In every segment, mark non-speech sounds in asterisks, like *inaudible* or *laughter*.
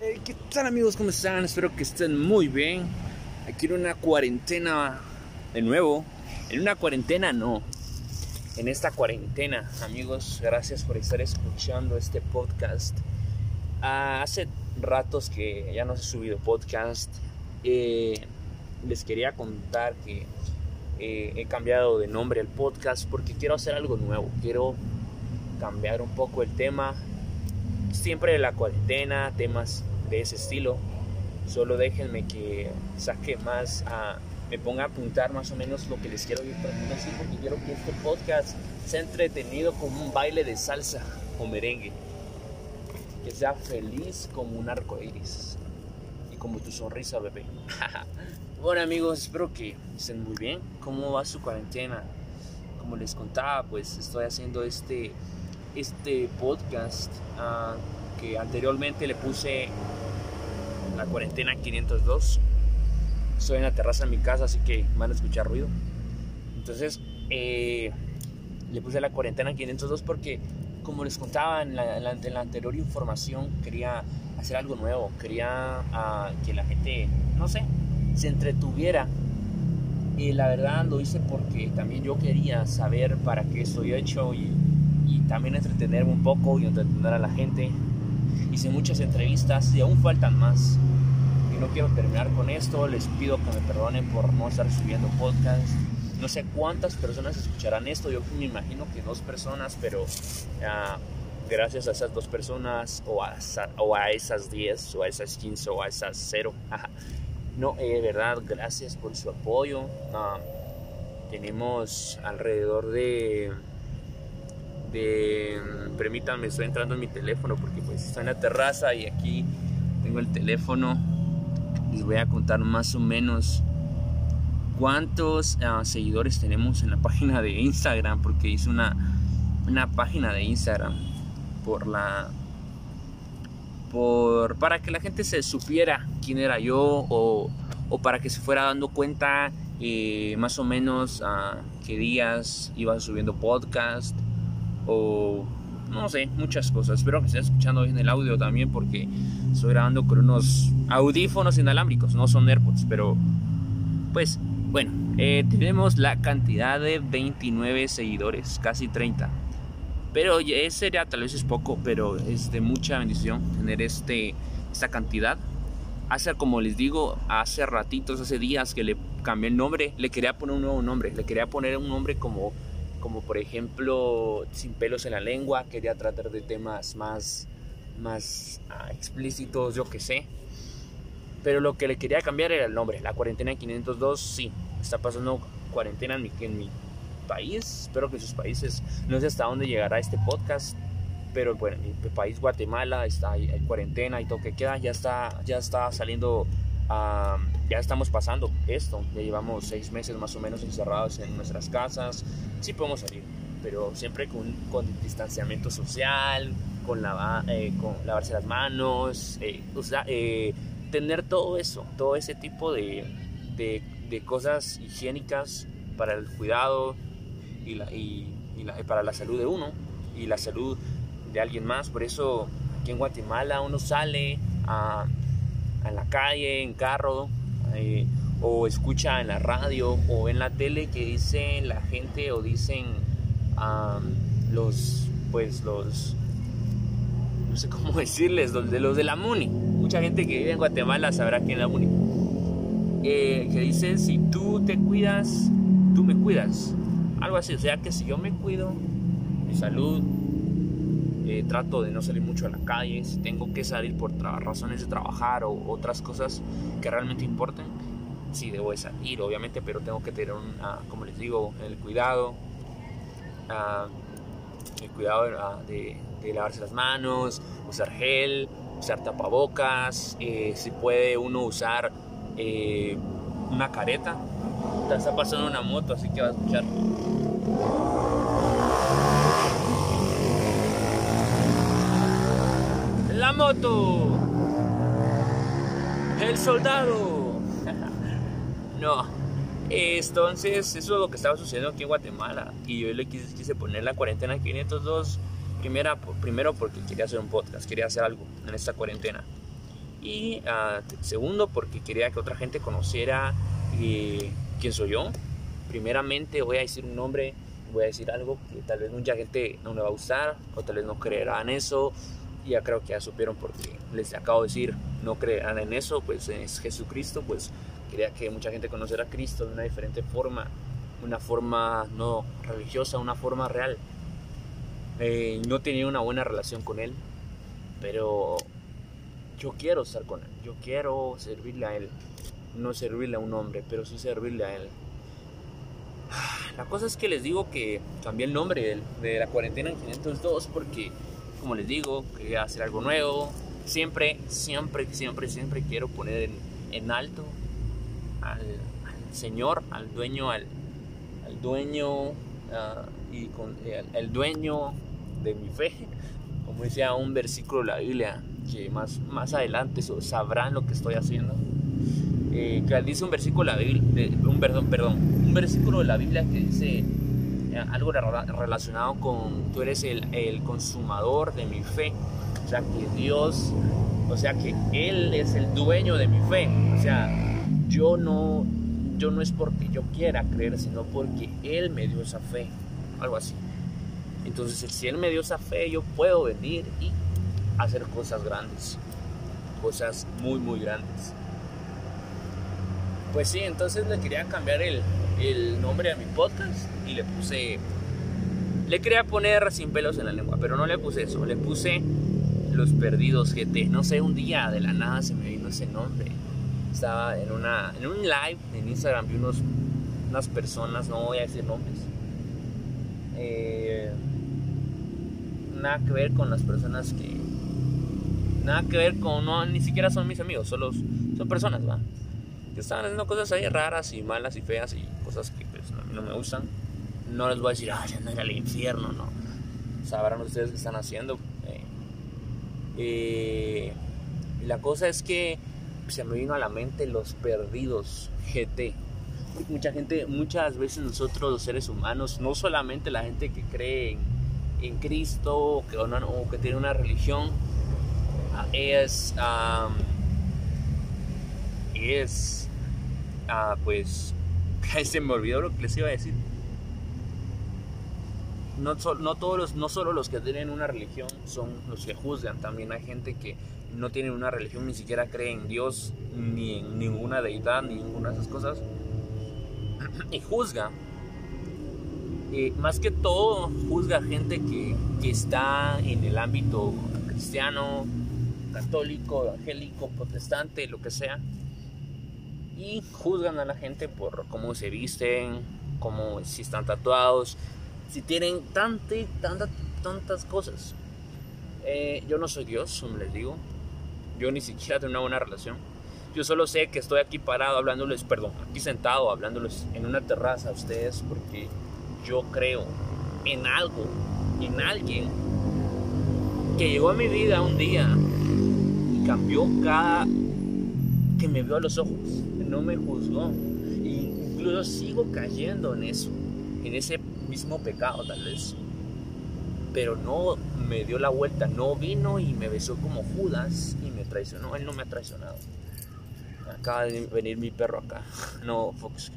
¿Qué tal amigos? ¿Cómo están? Espero que estén muy bien. Aquí en una cuarentena de nuevo. En una cuarentena no. En esta cuarentena, amigos, gracias por estar escuchando este podcast. Ah, hace ratos que ya no he subido podcast. Eh, les quería contar que eh, he cambiado de nombre al podcast porque quiero hacer algo nuevo. Quiero cambiar un poco el tema. Siempre la cuarentena, temas de ese estilo. Solo déjenme que saque más, me ponga a apuntar más o menos lo que les quiero ir así porque quiero que este podcast sea entretenido como un baile de salsa o merengue. Que sea feliz como un arco iris y como tu sonrisa, bebé. *laughs* bueno, amigos, espero que estén muy bien. ¿Cómo va su cuarentena? Como les contaba, pues estoy haciendo este, este podcast uh, que anteriormente le puse la cuarentena 502. Estoy en la terraza de mi casa, así que van a escuchar ruido. Entonces, eh, le puse la cuarentena 502 porque, como les contaba en la, anterior información, quería hacer algo nuevo. Quería uh, que la gente, no sé, se entretuviera. Y la verdad lo hice porque también yo quería saber para qué estoy hecho y, y también entretenerme un poco y entretener a la gente hice muchas entrevistas y aún faltan más. Y no quiero terminar con esto, les pido que me perdonen por no estar subiendo podcast. No sé cuántas personas escucharán esto, yo me imagino que dos personas, pero uh, gracias a esas dos personas o a, o a esas 10 o a esas 15 o a esas 0. *laughs* no, de eh, verdad, gracias por su apoyo. Uh, tenemos alrededor de de permítanme estoy entrando en mi teléfono porque pues estoy en la terraza y aquí tengo el teléfono les voy a contar más o menos cuántos uh, seguidores tenemos en la *laughs* página de Instagram porque hice una, una página de Instagram por la por para que la gente se supiera quién era yo o, o para que se fuera dando cuenta eh, más o menos a uh, qué días iba subiendo podcast no sé, muchas cosas. Espero que estén escuchando bien el audio también porque estoy grabando con unos audífonos inalámbricos, no son AirPods, pero pues bueno, eh, tenemos la cantidad de 29 seguidores, casi 30. Pero ese ya tal vez es poco, pero es de mucha bendición tener este, esta cantidad. Hace, como les digo, hace ratitos, hace días que le cambié el nombre, le quería poner un nuevo nombre, le quería poner un nombre como como por ejemplo Sin pelos en la lengua, quería tratar de temas más, más ah, explícitos, yo que sé. Pero lo que le quería cambiar era el nombre, la cuarentena 502, sí, está pasando cuarentena en mi, en mi país, espero que en sus países, no sé hasta dónde llegará este podcast, pero bueno, en mi país Guatemala está hay, cuarentena y todo que queda, ya está, ya está saliendo ya estamos pasando esto, ya llevamos seis meses más o menos encerrados en nuestras casas, sí podemos salir, pero siempre con, con distanciamiento social, con, lava, eh, con lavarse las manos, eh, eh, tener todo eso, todo ese tipo de, de, de, cosas higiénicas para el cuidado y, la, y, y para la salud de uno y la salud de alguien más. Por eso aquí en Guatemala uno sale a en la calle, en carro, eh, o escucha en la radio o en la tele que dice la gente o dicen los, pues los, no sé cómo *laughs* decirles, los de los de la MUNI. Mucha gente que vive en Guatemala sabrá quién es la MUNI. Eh, que dice, si tú te cuidas, tú me cuidas. Algo así, o sea que si yo me cuido, mi salud, eh, trato de no salir mucho a la calle, si tengo que salir por razones de trabajar o otras cosas que realmente importen, sí debo de salir, obviamente, pero tengo que tener, un, ah, como les digo, el cuidado, ah, el cuidado ah, de, lavarse las manos, usar gel, usar tapabocas, eh, si puede uno usar eh, una careta. Está pasando una moto, así que va a escuchar. La El soldado. *laughs* no. Entonces, eso es lo que estaba sucediendo aquí en Guatemala. Y yo le quise, poner la cuarentena 502. Primera, primero porque quería hacer un podcast, quería hacer algo en esta cuarentena. Y ah, segundo, porque quería que otra gente conociera eh, quién soy yo. Primeramente voy a decir un nombre, voy a decir algo que tal vez mucha gente no le va a gustar o tal vez no creerá en eso. Ya creo que ya supieron porque les acabo de decir, no creerán en eso, pues es Jesucristo, pues quería que mucha gente conociera a Cristo de una diferente forma, una forma no religiosa, una forma real. Eh, no tenía una buena relación con Él, pero yo quiero estar con Él, yo quiero servirle a Él, no servirle a un hombre, pero sí servirle a Él. La cosa es que les digo que cambié el nombre de, la cuarentena en 502 porque, como les digo, quería hacer algo nuevo. Siempre, siempre, siempre, siempre quiero poner en, alto al, Señor, al dueño, al, dueño ah, y con, el dueño de mi fe, como decía un versículo de la Biblia, que más, más adelante sabrán lo que estoy haciendo. Eh, que dice un versículo de la Biblia, un, perdón, perdón, un versículo de la Biblia que dice eh, algo relacionado con tú eres el, consumador de mi fe, o sea que Dios, o sea que Él es el dueño de mi fe, o sea yo no, yo no es porque yo quiera creer, sino porque Él me dio esa fe, algo así. Entonces, si Él me dio esa fe, yo puedo venir y hacer cosas grandes, cosas muy, muy grandes. Pues sí, entonces le quería cambiar el, el nombre a mi podcast y le puse, le quería poner sin pelos en la lengua, pero no le puse eso, le puse Los Perdidos GT. No sé, un día de la nada se me vino ese nombre. Estaba en, una, en un live en Instagram, vi unos, unas personas, no voy a decir nombres. Eh, nada que ver con las personas que. Nada que ver con. No, ni siquiera son mis amigos, solo son personas, ¿va? Que están haciendo cosas ahí raras y malas y feas y cosas que pues, a mí no me gustan. No les voy a decir, ah, ya no ir al infierno, no. Sabrán ustedes qué están haciendo. Eh, eh, y la cosa es que se me vino a la mente los perdidos GT. Mucha gente, muchas veces nosotros los seres humanos, no solamente la gente que cree en Cristo o que, que tiene una religión es, es uh, pues, *laughs* se me olvidó lo que les iba a decir. No, no, todos los, no solo los que tienen una religión son los que juzgan, también hay gente que no tiene una religión, ni siquiera cree en Dios, ni en ninguna deidad, ni ninguna de esas cosas, *clears throat* y juzga más que todo juzga gente que, que, está en el ámbito cristiano, católico, evangélico, protestante, lo que sea. Y juzgan a la gente por cómo se visten, cómo, si están tatuados, si tienen tantas, tantas, tantas cosas. Eh, yo no soy Dios, les digo. Yo ni siquiera tengo una buena relación. Yo solo sé que estoy aquí parado hablándoles, perdón, aquí sentado hablándoles en una terraza a ustedes porque yo creo en algo, en alguien que llegó a mi vida un día y cambió cada que me vio a los ojos, no me juzgó. Y incluso sigo cayendo en eso, en ese mismo pecado tal vez. Pero no me dio la vuelta, no vino y me besó como Judas y me traicionó. Él no me ha traicionado. Acaba de venir mi perro acá. *laughs* No, Fox.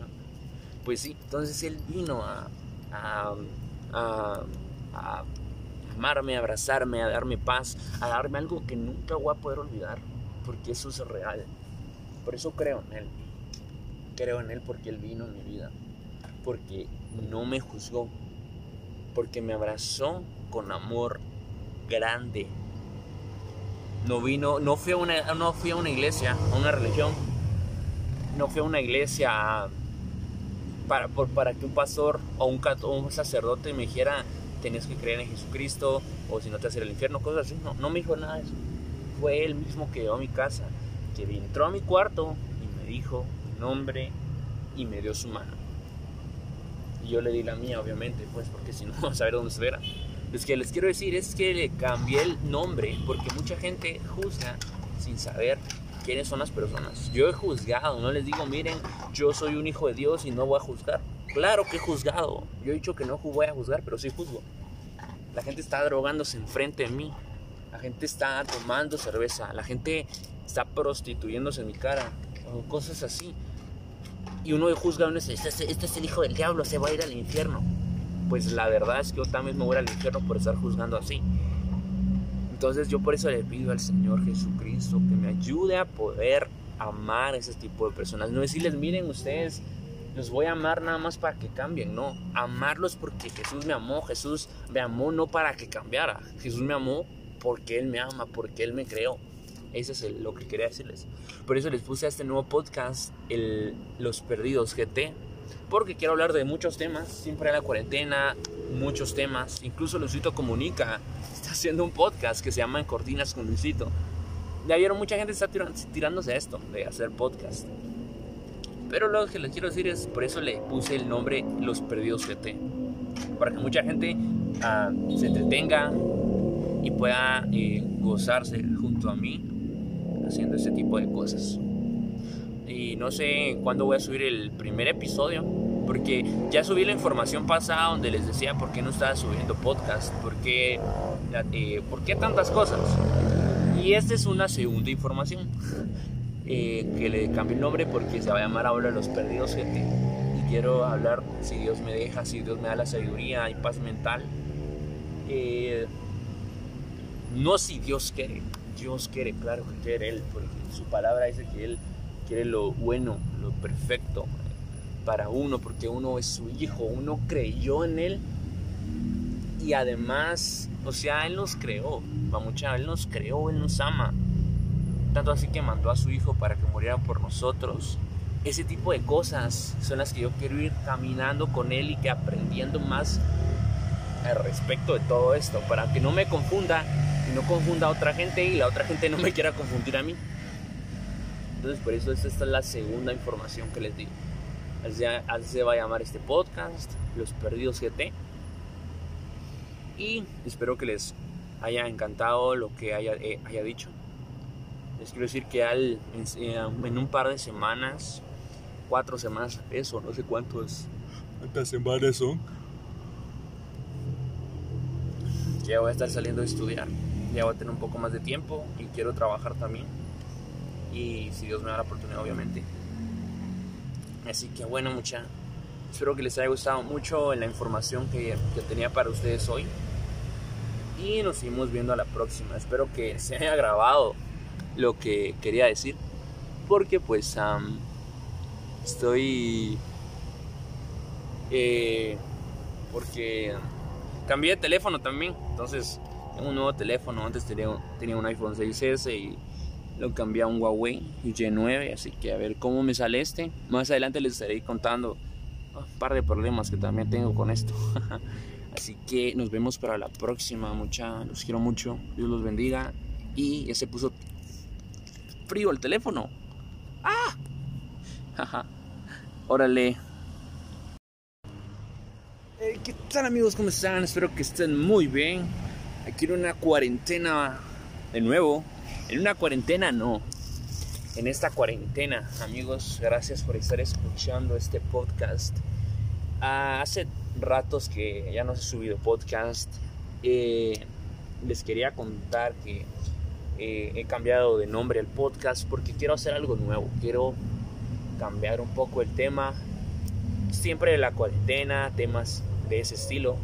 Pues sí, entonces él vino a, a, amarme, a abrazarme, a darme paz, a darme algo que nunca voy a poder olvidar, porque eso es real. Por eso creo en Él. Creo en Él porque Él vino en mi vida, porque no me juzgó, porque me abrazó con amor grande. No vino, no fui a una, no fui a una iglesia, a una religión, no fui a una iglesia para, para que un pastor o un, un sacerdote me dijera, tenías que creer en Jesucristo o si no te hace el infierno, cosas así. No, no me dijo nada de eso. Fue él mismo que llegó a mi casa, que entró a mi cuarto y me dijo nombre y me dio su mano. Y yo le di la mía, obviamente, pues porque si no, *laughs* a saber dónde se Lo que les quiero decir es que le cambié el nombre porque mucha gente juzga sin saber quiénes son las personas. Yo he juzgado, no les digo, miren, yo soy un hijo de Dios y no voy a juzgar. Claro que he juzgado. Yo he dicho que no voy a juzgar, pero sí juzgo. La gente está drogándose enfrente de mí. La gente está tomando cerveza, la gente está prostituyéndose en mi cara, o cosas así. Y uno juzga, uno dice, este, es- este es el hijo del diablo, se va a ir al infierno. Pues la verdad es que yo también me voy al infierno por estar juzgando así. Entonces yo por eso le pido al Señor Jesucristo que me ayude a poder amar a ese tipo de personas. No decirles, miren ustedes, los voy a amar nada más para que cambien, no. Amarlos porque Jesús me amó, Jesús me amó no para que cambiara. Jesús me amó porque Él me ama, porque Él me creó. Eso es el- lo que quería decirles. Por eso les puse a este nuevo podcast, el, Los Perdidos GT. Porque quiero hablar de muchos temas. Siempre en la cuarentena, muchos temas. Incluso Luisito Comunica está haciendo un podcast que se llama En Cortinas con Luisito. Ya vieron, mucha gente está tiran- tirándose a esto, de hacer podcast. Pero lo que les quiero decir es, por eso le puse el nombre Los Perdidos GT. Para que mucha gente ah, se entretenga y pueda eh, gozarse junto a mí haciendo este tipo de cosas. Y no sé cuándo voy a subir el primer episodio, porque ya subí la información pasada donde les decía por qué no estaba subiendo podcast, por qué, eh, por qué tantas cosas. Y esta es una segunda información, eh, que le cambié el nombre porque se va a llamar ahora Los Perdidos GT. Y quiero hablar, si Dios me deja, si Dios me da la sabiduría y paz mental. eh, no si Dios quiere, Dios quiere, claro que quiere Él, porque su palabra dice que Él quiere lo bueno, lo perfecto para uno, porque uno es su hijo, uno creyó en Él y además, o sea, Él nos creó, va mucha, Él nos creó, Él nos ama, tanto así que mandó a su hijo para que muriera por nosotros. Ese tipo de cosas son las que yo quiero ir caminando con Él y que aprendiendo más al respecto de todo esto, para que no me confunda y no confunda a otra gente y la otra gente no me quiera confundir a mí. Entonces por eso esta es la segunda información que les digo. Así, así se va a llamar este podcast, Los Perdidos GT. Y espero que les haya encantado lo que haya, eh, haya dicho. Les quiero decir que al, en, eh, en un par de semanas, cuatro semanas, eso, no sé cuánto es. ¿Cuántas semanas son? ya voy a estar saliendo a estudiar, ya voy a tener un poco más de tiempo y quiero trabajar también. Y si Dios me da la oportunidad, obviamente. Así que bueno, mucha. Espero que les haya gustado mucho la información que, que tenía para ustedes hoy. Y nos seguimos viendo a la próxima. Espero que *laughs* se haya grabado lo que quería decir. Porque pues am, estoy... eh, porque cambié de teléfono también. Entonces, un nuevo teléfono. Antes tenía, tenía un iPhone 6S y lo cambié a un Huawei Y9. Así que a ver cómo me sale este. Más adelante les estaré contando un par de problemas que también tengo con esto. *laughs* así que nos vemos para la próxima, mucha. Los quiero mucho. Dios los bendiga. Y ya se puso frío el teléfono. ¡Ah! Órale. Eh, ¿Qué tal amigos? ¿Cómo están? Espero que estén muy bien. Aquí en una cuarentena de nuevo. En una cuarentena no. En esta cuarentena, amigos, gracias por estar escuchando este podcast. Ah, hace ratos que ya no he subido podcast. Eh, les quería contar que eh, he cambiado de nombre al podcast porque quiero hacer algo nuevo. Quiero cambiar un poco el tema. Siempre la cuarentena, temas de ese estilo.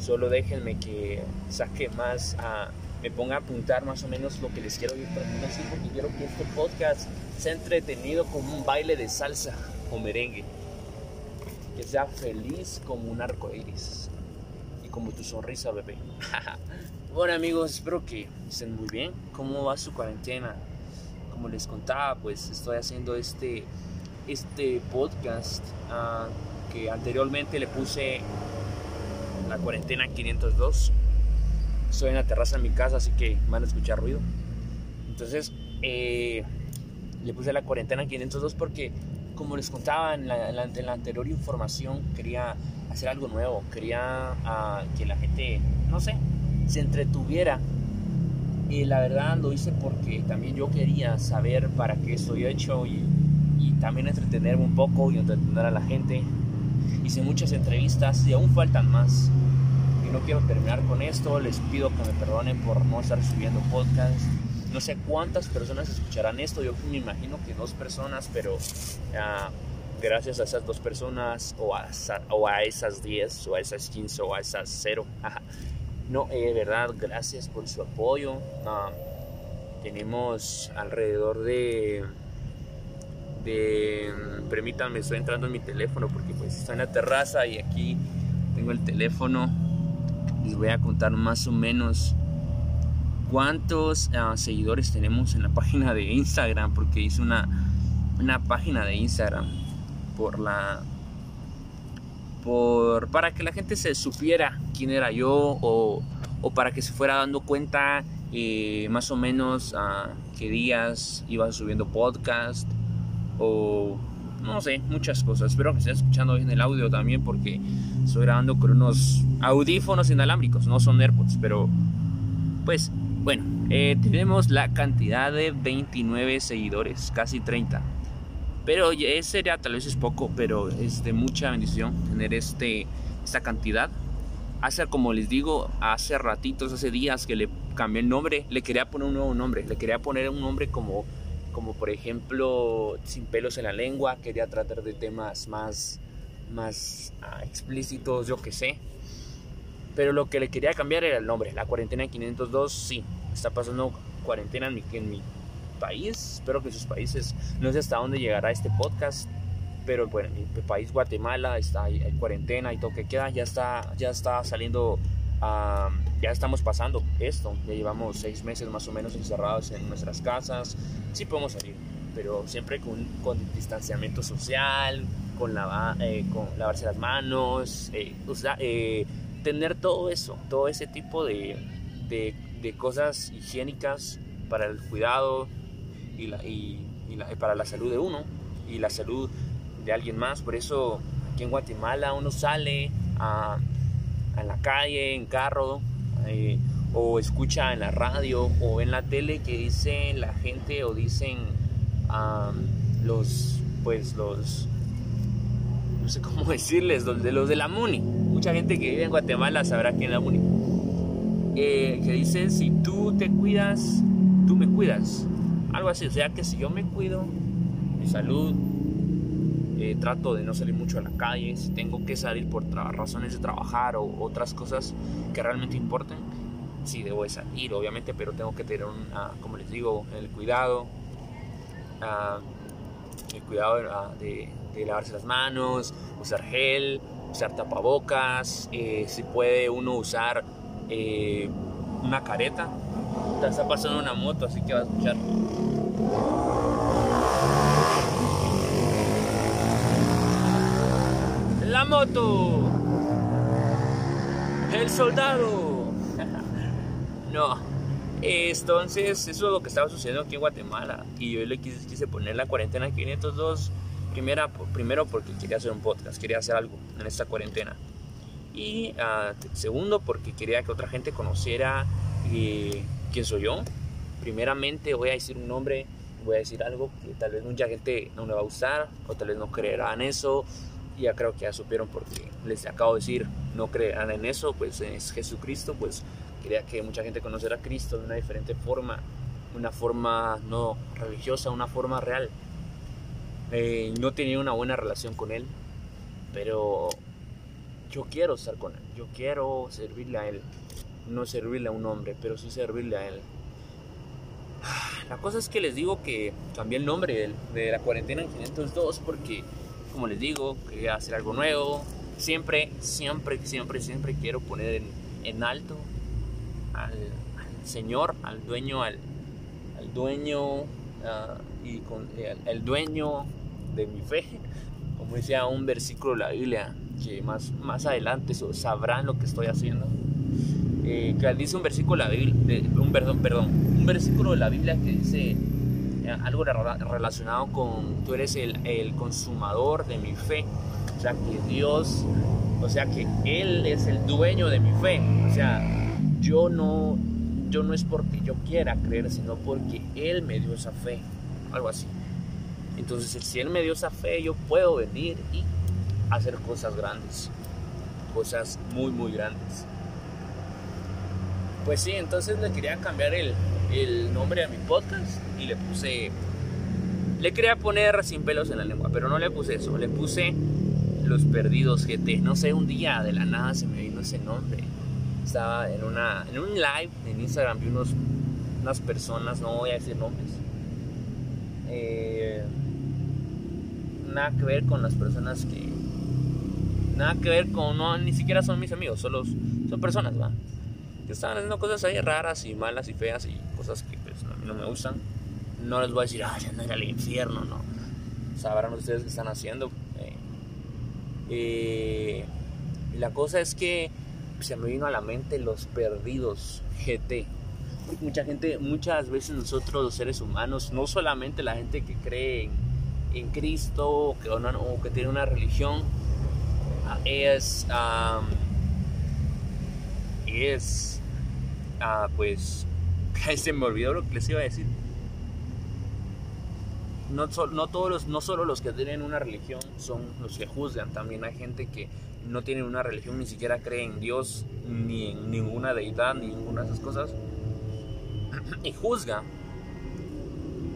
Solo déjenme que saque más, me ponga a apuntar más o menos lo que les quiero ir decir porque quiero que este podcast sea entretenido como un baile de salsa o merengue. Que sea feliz como un arco iris y como tu sonrisa, bebé. *laughs* bueno, amigos, espero que estén muy bien. ¿Cómo va su cuarentena? Como les contaba, pues estoy haciendo este, este podcast uh, que anteriormente le puse la cuarentena 502. Estoy en la terraza de mi casa, así que van a escuchar ruido. Entonces, eh, le puse la cuarentena 502 porque, como les contaba en la, la, anterior información, quería hacer algo nuevo. Quería uh, que la gente, no sé, se entretuviera. Y la verdad lo hice porque también yo quería saber para qué estoy hecho y también entretenerme un poco y entretener a la gente hice muchas entrevistas y aún faltan más. y no quiero terminar con esto. Les pido que me perdonen por no estar subiendo podcast. No sé cuántas personas escucharán esto. Yo me imagino que dos personas, pero ah, gracias a esas dos personas, o a, o a esas 10, o a esas 15, o a esas 0. no, eh, verdad, gracias por su apoyo. Ah, tenemos alrededor de de permítanme estoy entrando en mi teléfono porque pues estoy en la terraza y aquí tengo el teléfono. Les voy a contar más o menos cuántos ah, seguidores tenemos en la página de Instagram porque hice una, una página de Instagram por la por para que la gente se supiera quién era yo o, o para que se fuera dando cuenta eh, más o menos a qué días iba subiendo podcast o no sé, muchas cosas. Espero que estén escuchando bien el audio también porque estoy grabando con unos audífonos inalámbricos, no son AirPods, pero pues bueno, eh, tenemos la cantidad de 29 seguidores, casi 30. Pero ese ya tal vez es poco, pero es de mucha bendición tener este, esta cantidad. Hace, como les digo, hace ratitos, hace días que le cambié el nombre, le quería poner un nuevo nombre, le quería poner un nombre como, como por ejemplo Sin pelos en la lengua, quería tratar de temas más, más ah, explícitos, yo que sé. Pero lo que le quería cambiar era el nombre, la cuarentena 502, sí, está pasando cuarentena en mi, en país, espero que sus países, no sé hasta dónde llegará este podcast, pero bueno, mi país Guatemala está hay, cuarentena y todo que queda, ya está, ya está saliendo ya estamos pasando esto, ya llevamos seis meses más o menos encerrados en nuestras casas, sí podemos salir, pero siempre con, con distanciamiento social, con, lava, eh, con lavarse las manos, eh, o sea, eh, tener todo eso, todo ese tipo de, de, de, cosas higiénicas para el cuidado y, la, y, y para la salud de uno y la salud de alguien más, por eso aquí en Guatemala uno sale a en la calle, en carro, eh, o escucha en la radio o en la tele que dicen la gente o dicen los, pues los, no sé cómo *laughs* decirles, los de, los de la MUNI. Mucha gente que vive en Guatemala sabrá quién es la MUNI. Eh, que dicen, si tú te cuidas, tú me cuidas. Algo así, o sea que si yo me cuido, mi salud, eh, trato de no salir mucho a la calle, si tengo que salir por razones de trabajar o otras cosas que realmente importen, sí debo de salir, obviamente, pero tengo que tener, una, como les digo, el cuidado, ah, el cuidado ah, de, lavarse las manos, usar gel, usar tapabocas, eh, si puede uno usar eh, una careta. Está pasando una moto, así que va a escuchar. La moto. El soldado. *laughs* no. Entonces, eso es lo que estaba sucediendo aquí en Guatemala. Y yo le quise, poner la cuarentena 502. Primera, primero porque quería hacer un podcast, quería hacer algo en esta cuarentena. Y uh, segundo porque quería que otra gente conociera eh, quién soy yo. Primeramente voy a decir un nombre, voy a decir algo que tal vez mucha gente no le va a gustar o tal vez no creerá en eso ya creo que ya supieron porque les acabo de decir, no crean en eso, pues es Jesucristo, pues quería que mucha gente conociera a Cristo de una diferente forma, una forma no religiosa, una forma real. Eh, no tenía una buena relación con Él, pero yo quiero estar con Él, yo quiero servirle a Él, no servirle a un hombre, pero sí servirle a Él. La cosa es que les digo que cambié el nombre de, la cuarentena en 502 porque como les digo, quería hacer algo nuevo. Siempre, siempre, siempre, siempre quiero poner en, alto al, Señor, al dueño, al, dueño ah, y con, eh, el dueño de mi fe. *laughs* Como decía un versículo de la Biblia, que más, más adelante sabrán lo que estoy haciendo. Eh, que dice un versículo de la Biblia, un, perdón, perdón, un versículo de la Biblia que dice algo relacionado con tú eres el, consumador de mi fe. O sea, que Dios, o sea, que Él es el dueño de mi fe. O sea, yo no, yo no es porque yo quiera creer, sino porque Él me dio esa fe. Algo así. Entonces, si Él me dio esa fe, yo puedo venir y hacer cosas grandes. Cosas muy, muy grandes. Pues sí, entonces le quería cambiar el, el nombre a mi podcast y le puse... Le quería poner sin pelos en la lengua, pero no le puse eso, le puse Los Perdidos GT. No sé, un día de la nada se me vino ese nombre. Estaba en, una, en un live en Instagram, vi unos, unas personas, no voy a decir nombres. Eh, nada que ver con las personas que... Nada que ver con... No, ni siquiera son mis amigos, solo son personas, ¿va? Que estaban haciendo cosas ahí raras y malas y feas y cosas que pues, a mí no me gustan no les voy a decir, ah, ya no al infierno, no. Sabrán ustedes qué están haciendo. Eh, y la cosa es que se me vino a la mente los perdidos GT. Mucha gente, muchas veces nosotros los seres humanos, no solamente la gente que cree en, Cristo o que, o que, tiene una religión, ah, es, ah, pues, *laughs* se me olvidó lo que les iba a decir no, no, todos los, no solo los que tienen una religión son los que juzgan, también hay gente que no tiene una religión, ni siquiera cree en Dios, ni en ninguna deidad, ni ninguna de esas cosas, *clears throat* y juzga.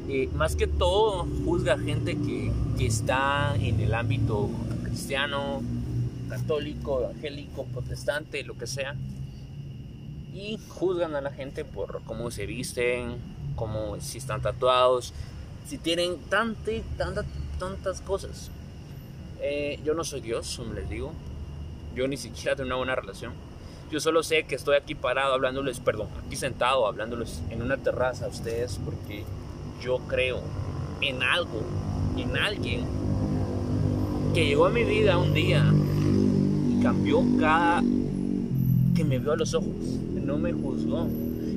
Eh, más que todo, juzga gente que, que está en el ámbito cristiano, católico, evangélico, protestante, lo que sea, y juzgan a la gente por cómo se visten, cómo si están tatuados, si tienen tantas, tantas, tantas cosas. Eh, yo no soy Dios, como les digo. Yo ni siquiera tengo una buena relación. Yo solo sé que estoy aquí parado hablándoles, perdón, aquí sentado hablándoles en una terraza a ustedes porque yo creo en algo, en alguien que llegó a mi vida un día y cambió cada que me vio a los ojos, no me juzgó.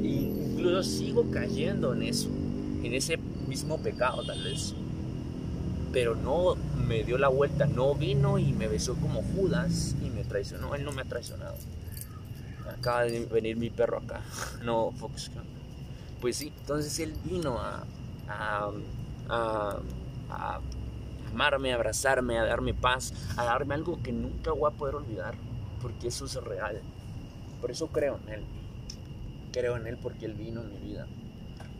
E incluso sigo cayendo en eso, en ese mismo pecado tal vez. Pero no me dio la vuelta, no vino y me besó como Judas y me traicionó. Él no me ha traicionado. Acaba de venir mi perro acá. *laughs* No, Foxconn. Pues sí, entonces él vino a, a, a, a amarme, a abrazarme, a darme paz, a darme algo que nunca voy a poder olvidar, porque eso es real. Por eso creo en Él. Creo en Él porque Él vino en mi vida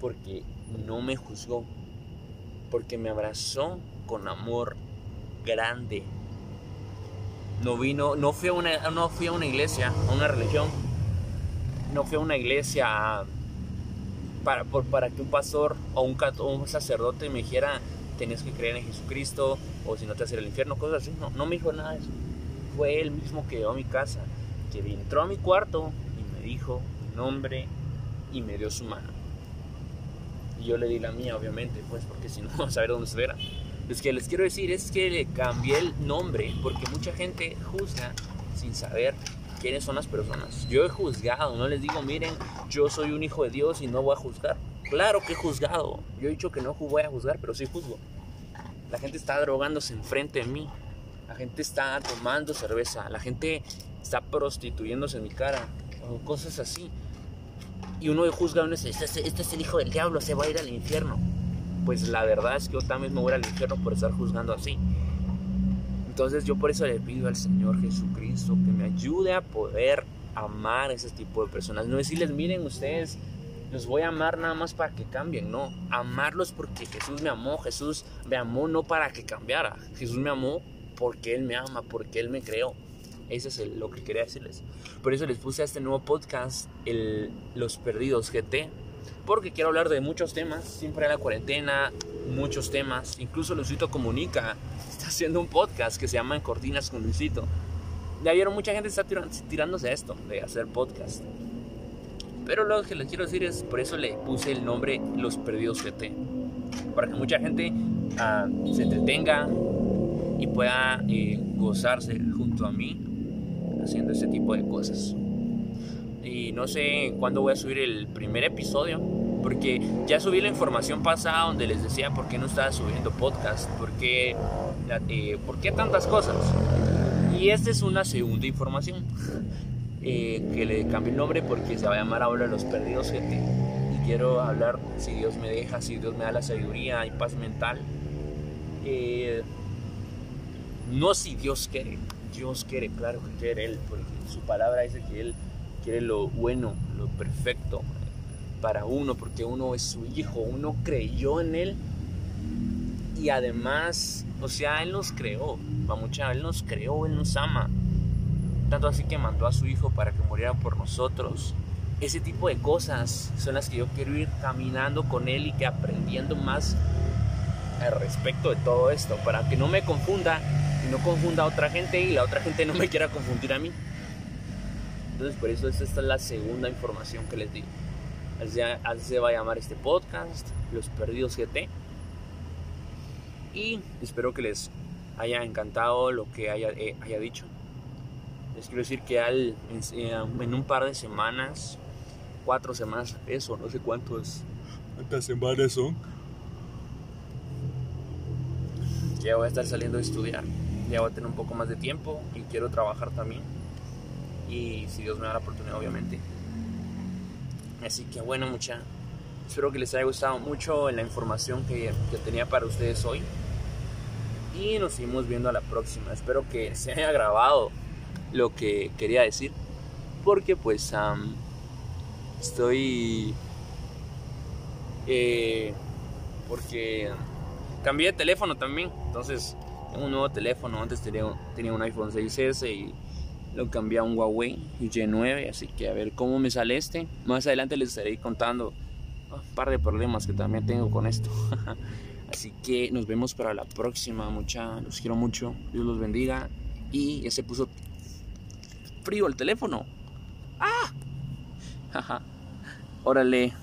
porque no me juzgó, porque me abrazó con amor grande. No vino, no fui a una, no fui a una iglesia, a una religión, no fui a una iglesia para, para que un pastor o un, un sacerdote me dijera tenías que creer en Jesucristo o si no te hacer el infierno, cosas así. No, no me dijo nada de eso. Fue él mismo que llegó a mi casa, que entró a mi cuarto y me dijo nombre y me dio su mano yo le di la mía, obviamente, pues porque si no, *laughs* a saber dónde verá. Lo que les quiero decir es que le cambié el nombre porque mucha gente juzga sin saber quiénes son las personas. Yo he juzgado, no les digo, miren, yo soy un hijo de Dios y no voy a juzgar. Claro que he juzgado. Yo he dicho que no voy a juzgar, pero sí juzgo. La gente está drogándose enfrente de mí. La gente está tomando cerveza. La gente está prostituyéndose en mi cara. O cosas así y uno juzga, uno dice, este, este, es el hijo del diablo, se va a ir al infierno. Pues la verdad es que yo también me voy al infierno por estar juzgando así. Entonces yo por eso le pido al Señor Jesucristo que me ayude a poder amar a ese tipo de personas. No decirles, miren ustedes, los voy a amar nada más para que cambien, no. Amarlos porque Jesús me amó, Jesús me amó no para que cambiara, Jesús me amó porque Él me ama, porque Él me creó. Eso es lo que quería decirles. Por eso les puse a este nuevo podcast el, Los Perdidos GT. Porque quiero hablar de muchos temas. Siempre en la cuarentena, muchos temas. Incluso Luisito Comunica *laughs* está haciendo un podcast que se llama En Cortinas con Luisito. Ya vieron, mucha gente está tirándose a esto, de hacer podcast. Pero lo que les quiero decir es, por eso le puse el nombre Los Perdidos GT. Para que mucha gente ah, se entretenga y pueda eh, gozarse junto a mí haciendo ese tipo de cosas. Y no sé cuándo voy a subir el primer episodio, porque ya subí la información pasada donde les decía por qué no estaba subiendo podcast, por qué, eh, por qué tantas cosas. Y esta es una segunda información, *laughs* eh, que le cambié el nombre porque se va a llamar ahora Los Perdidos Gente. Y quiero hablar, si Dios me deja, si Dios me da la sabiduría y paz mental. Eh, no si Dios quiere, Dios quiere, claro que quiere Él, porque su palabra dice que Él quiere lo bueno, lo perfecto para uno, porque uno es su hijo, uno creyó en él y además, o sea, él nos creó, mucha, él nos creó, él nos ama. Tanto así que mandó a su hijo para que muriera por nosotros. Ese tipo de cosas son las que yo quiero ir caminando con él y que aprendiendo más al respecto de todo esto, para que no me confunda y no confunda a otra gente y la otra gente no me quiera confundir a mí. Entonces por eso esta es la segunda información que les digo. Así, se va a llamar este podcast, Los Perdidos GT. Y espero que les haya encantado lo que haya, eh, haya dicho. Les quiero decir que al, en, en, un par de semanas, cuatro semanas, eso, no sé cuánto es. ¿Cuántas semanas son? Ya voy a estar saliendo a estudiar. Ya voy a tener un poco más de tiempo y quiero trabajar también. Y si Dios me da la oportunidad, obviamente. Así que bueno, mucha. Espero que les haya gustado mucho la información que, que tenía para ustedes hoy. Y nos seguimos viendo a la próxima. Espero que *laughs* se haya grabado lo que quería decir. Porque pues estoy... Eh, porque cambié de teléfono también. Entonces un nuevo teléfono. Antes tenía, tenía un iPhone 6S y lo cambié a un Huawei Y9, así que a ver cómo me sale este. Más adelante les estaré contando un par de problemas que también tengo con esto. *laughs* así que nos vemos para la próxima, mucha. Los quiero mucho. Dios los bendiga. Y ya se puso frío el teléfono. ¡Ah! *laughs* Órale.